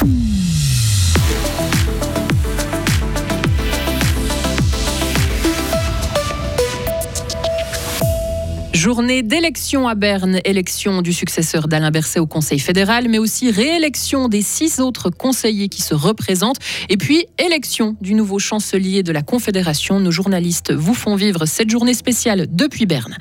Bye. Journée d'élection à Berne, élection du successeur d'Alain Berset au Conseil fédéral, mais aussi réélection des six autres conseillers qui se représentent, et puis élection du nouveau chancelier de la Confédération. Nos journalistes vous font vivre cette journée spéciale depuis Berne.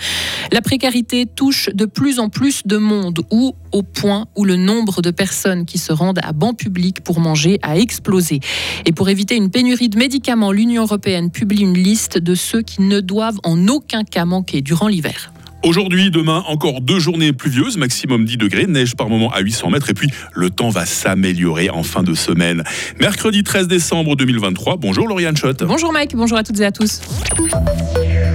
La précarité touche de plus en plus de monde, ou au point où le nombre de personnes qui se rendent à banc public pour manger a explosé. Et pour éviter une pénurie de médicaments, l'Union européenne publie une liste de ceux qui ne doivent en aucun cas manquer durant l'hiver. Aujourd'hui, demain, encore deux journées pluvieuses, maximum 10 degrés, neige par moment à 800 mètres, et puis le temps va s'améliorer en fin de semaine. Mercredi 13 décembre 2023, bonjour Lauriane Schott. Bonjour Mike, bonjour à toutes et à tous.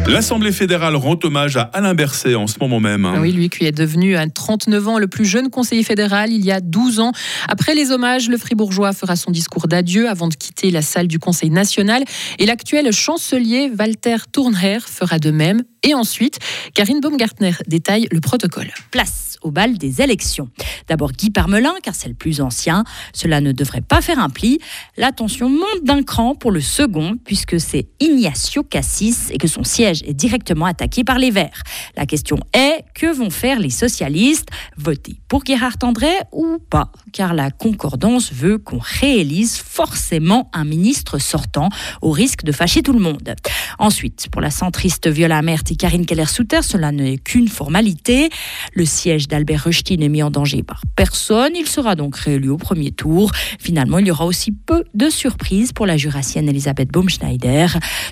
L'Assemblée fédérale rend hommage à Alain Berset en ce moment même. Oui, lui qui est devenu à 39 ans le plus jeune conseiller fédéral il y a 12 ans. Après les hommages, le fribourgeois fera son discours d'adieu avant de quitter la salle du Conseil national. Et l'actuel chancelier Walter Thurnherr fera de même. Et ensuite, Karine Baumgartner détaille le protocole. Place au bal des élections. D'abord Guy Parmelin, car c'est le plus ancien. Cela ne devrait pas faire un pli. L'attention monte d'un cran pour le second, puisque c'est Ignacio Cassis et que son siège est directement attaqué par les Verts. La question est, que vont faire les socialistes? Voter pour Gerhard André ou pas? Car la concordance veut qu'on réélise forcément un ministre sortant, au risque de fâcher tout le monde. Ensuite, pour la centriste Viola Mert et Karine Keller-Souter, cela n'est qu'une formalité. Le siège d'Albert Rösti n'est mis en danger par personne. Il sera donc réélu au premier tour. Finalement, il y aura aussi peu de surprises pour la jurassienne Elisabeth Baumschneider.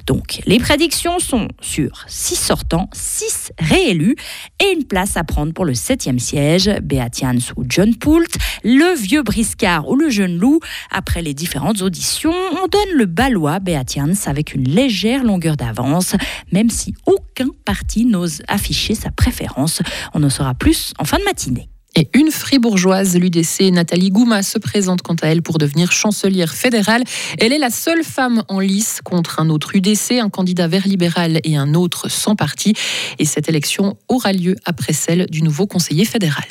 Donc, les prédictions sont sur 6 sortants, 6 réélus et une place à prendre pour le septième siège, Beatians ou John Poult, le vieux briscard ou le jeune loup. Après les différentes auditions, on donne le balois Beatians avec une légère longueur d'avance, même si aucun parti n'ose afficher sa préférence. On en saura plus en fin de matinée. Et une fribourgeoise, l'UDC, Nathalie Gouma, se présente quant à elle pour devenir chancelière fédérale. Elle est la seule femme en lice contre un autre UDC, un candidat vert libéral et un autre sans parti. Et cette élection aura lieu après celle du nouveau conseiller fédéral.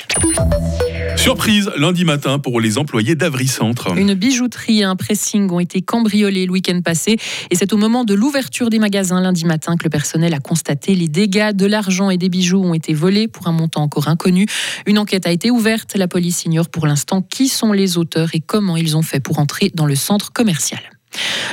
Surprise lundi matin pour les employés d'Avry Centre. Une bijouterie et un pressing ont été cambriolés le week-end passé. Et c'est au moment de l'ouverture des magasins lundi matin que le personnel a constaté les dégâts. De l'argent et des bijoux ont été volés pour un montant encore inconnu. Une enquête a été ouverte. La police ignore pour l'instant qui sont les auteurs et comment ils ont fait pour entrer dans le centre commercial.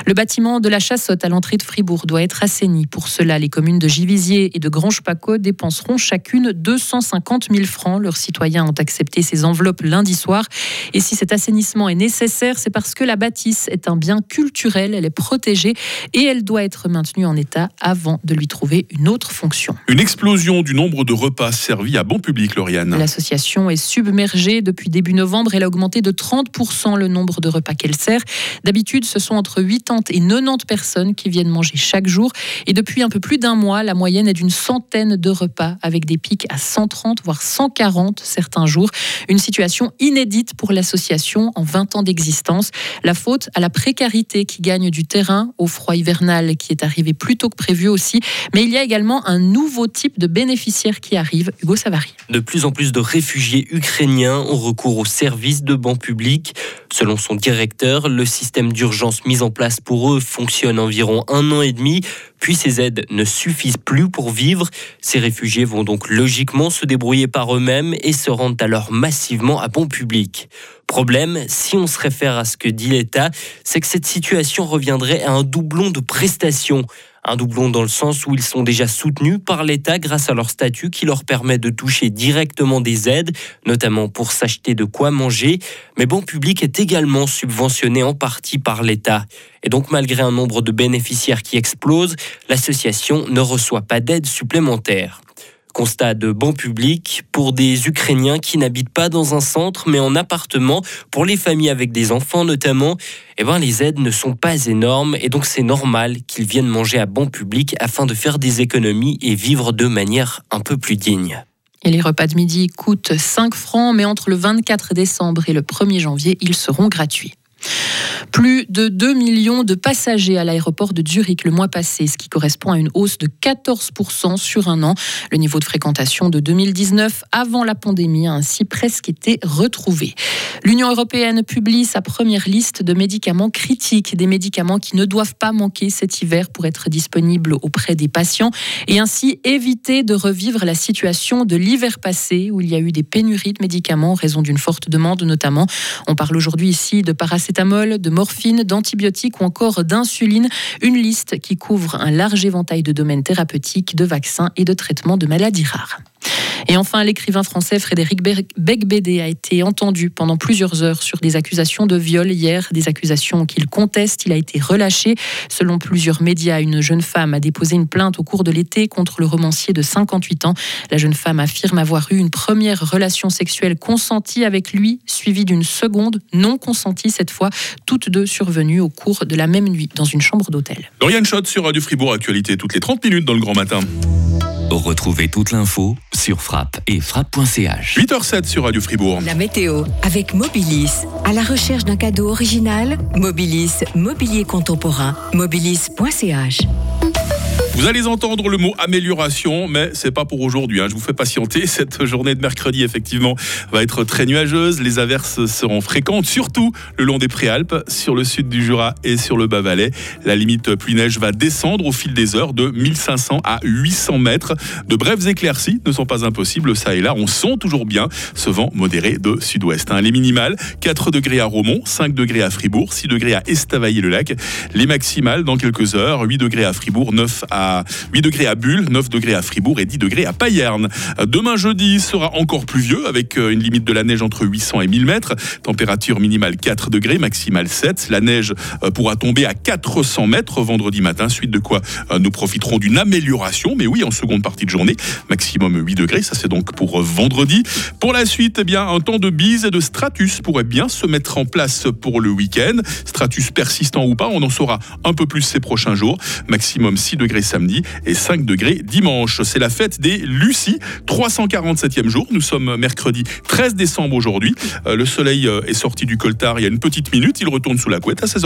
Le bâtiment de la Chassotte à l'entrée de Fribourg doit être assaini. Pour cela, les communes de Givisier et de Grange-Paco dépenseront chacune 250 000 francs. Leurs citoyens ont accepté ces enveloppes lundi soir. Et si cet assainissement est nécessaire, c'est parce que la bâtisse est un bien culturel, elle est protégée et elle doit être maintenue en état avant de lui trouver une autre fonction. Une explosion du nombre de repas servis à bon public, Lauriane. L'association est submergée depuis début novembre. Elle a augmenté de 30% le nombre de repas qu'elle sert. D'habitude, ce sont entre 80 et 90 personnes qui viennent manger chaque jour. Et depuis un peu plus d'un mois, la moyenne est d'une centaine de repas avec des pics à 130 voire 140 certains jours. Une situation inédite pour l'association en 20 ans d'existence. La faute à la précarité qui gagne du terrain, au froid hivernal qui est arrivé plus tôt que prévu aussi. Mais il y a également un nouveau type de bénéficiaires qui arrive. Hugo Savary. De plus en plus de réfugiés ukrainiens ont recours aux services de banc public. Selon son directeur, le système d'urgence mis en place pour eux fonctionne environ un an et demi, puis ces aides ne suffisent plus pour vivre. Ces réfugiés vont donc logiquement se débrouiller par eux-mêmes et se rendent alors massivement à bon public. Problème, si on se réfère à ce que dit l'État, c'est que cette situation reviendrait à un doublon de prestations. Un doublon dans le sens où ils sont déjà soutenus par l'État grâce à leur statut qui leur permet de toucher directement des aides, notamment pour s'acheter de quoi manger. Mais Bon Public est également subventionné en partie par l'État. Et donc malgré un nombre de bénéficiaires qui explose, l'association ne reçoit pas d'aide supplémentaire. Constat de bon public pour des Ukrainiens qui n'habitent pas dans un centre mais en appartement, pour les familles avec des enfants notamment, eh ben, les aides ne sont pas énormes et donc c'est normal qu'ils viennent manger à bon public afin de faire des économies et vivre de manière un peu plus digne. Et les repas de midi coûtent 5 francs, mais entre le 24 décembre et le 1er janvier, ils seront gratuits. Plus de 2 millions de passagers à l'aéroport de Zurich le mois passé, ce qui correspond à une hausse de 14% sur un an. Le niveau de fréquentation de 2019 avant la pandémie a ainsi presque été retrouvé. L'Union européenne publie sa première liste de médicaments critiques, des médicaments qui ne doivent pas manquer cet hiver pour être disponibles auprès des patients et ainsi éviter de revivre la situation de l'hiver passé où il y a eu des pénuries de médicaments en raison d'une forte demande notamment. On parle aujourd'hui ici de paracétamol, de morphine, d'antibiotiques ou encore d'insuline, une liste qui couvre un large éventail de domaines thérapeutiques, de vaccins et de traitements de maladies rares. Et enfin, l'écrivain français Frédéric Becbédé a été entendu pendant plusieurs heures sur des accusations de viol hier, des accusations qu'il conteste. Il a été relâché. Selon plusieurs médias, une jeune femme a déposé une plainte au cours de l'été contre le romancier de 58 ans. La jeune femme affirme avoir eu une première relation sexuelle consentie avec lui, suivie d'une seconde non consentie cette fois, toutes deux survenues au cours de la même nuit dans une chambre d'hôtel. Dorian Schott sur Radio Fribourg Actualité toutes les 30 minutes dans le grand matin. Retrouvez toute l'info sur frappe et frappe.ch. 8h07 sur Radio Fribourg. La météo avec Mobilis. À la recherche d'un cadeau original, Mobilis, mobilier contemporain, mobilis.ch. Vous allez entendre le mot amélioration, mais c'est pas pour aujourd'hui. Hein. Je vous fais patienter. Cette journée de mercredi, effectivement, va être très nuageuse. Les averses seront fréquentes, surtout le long des Préalpes, sur le sud du Jura et sur le Bas-Valais. La limite pluie-neige va descendre au fil des heures de 1500 à 800 mètres. De brèves éclaircies ne sont pas impossibles, ça et là. On sent toujours bien ce vent modéré de sud-ouest. Hein. Les minimales, 4 degrés à Romont, 5 degrés à Fribourg, 6 degrés à Estavayer-le-Lac. Les maximales, dans quelques heures, 8 degrés à Fribourg, 9 à 8 degrés à Bulle, 9 degrés à Fribourg et 10 degrés à Payerne. Demain jeudi sera encore pluvieux avec euh, une limite de la neige entre 800 et 1000 mètres. Température minimale 4 degrés, maximale 7. La neige euh, pourra tomber à 400 mètres vendredi matin, suite de quoi euh, nous profiterons d'une amélioration, mais oui, en seconde partie de journée, maximum 8 degrés. Ça, c'est donc pour vendredi. Pour la suite, eh bien, un temps de bise et de stratus pourrait bien se mettre en place pour le week-end. Stratus persistant ou pas, on en saura un peu plus ces prochains jours. Maximum 6 degrés samedi et 5 degrés dimanche. C'est la fête des Lucies, 347e jour. Nous sommes mercredi 13 décembre aujourd'hui. Euh, le soleil euh, est sorti du coltard il y a une petite minute. Il retourne sous la couette à 16h40.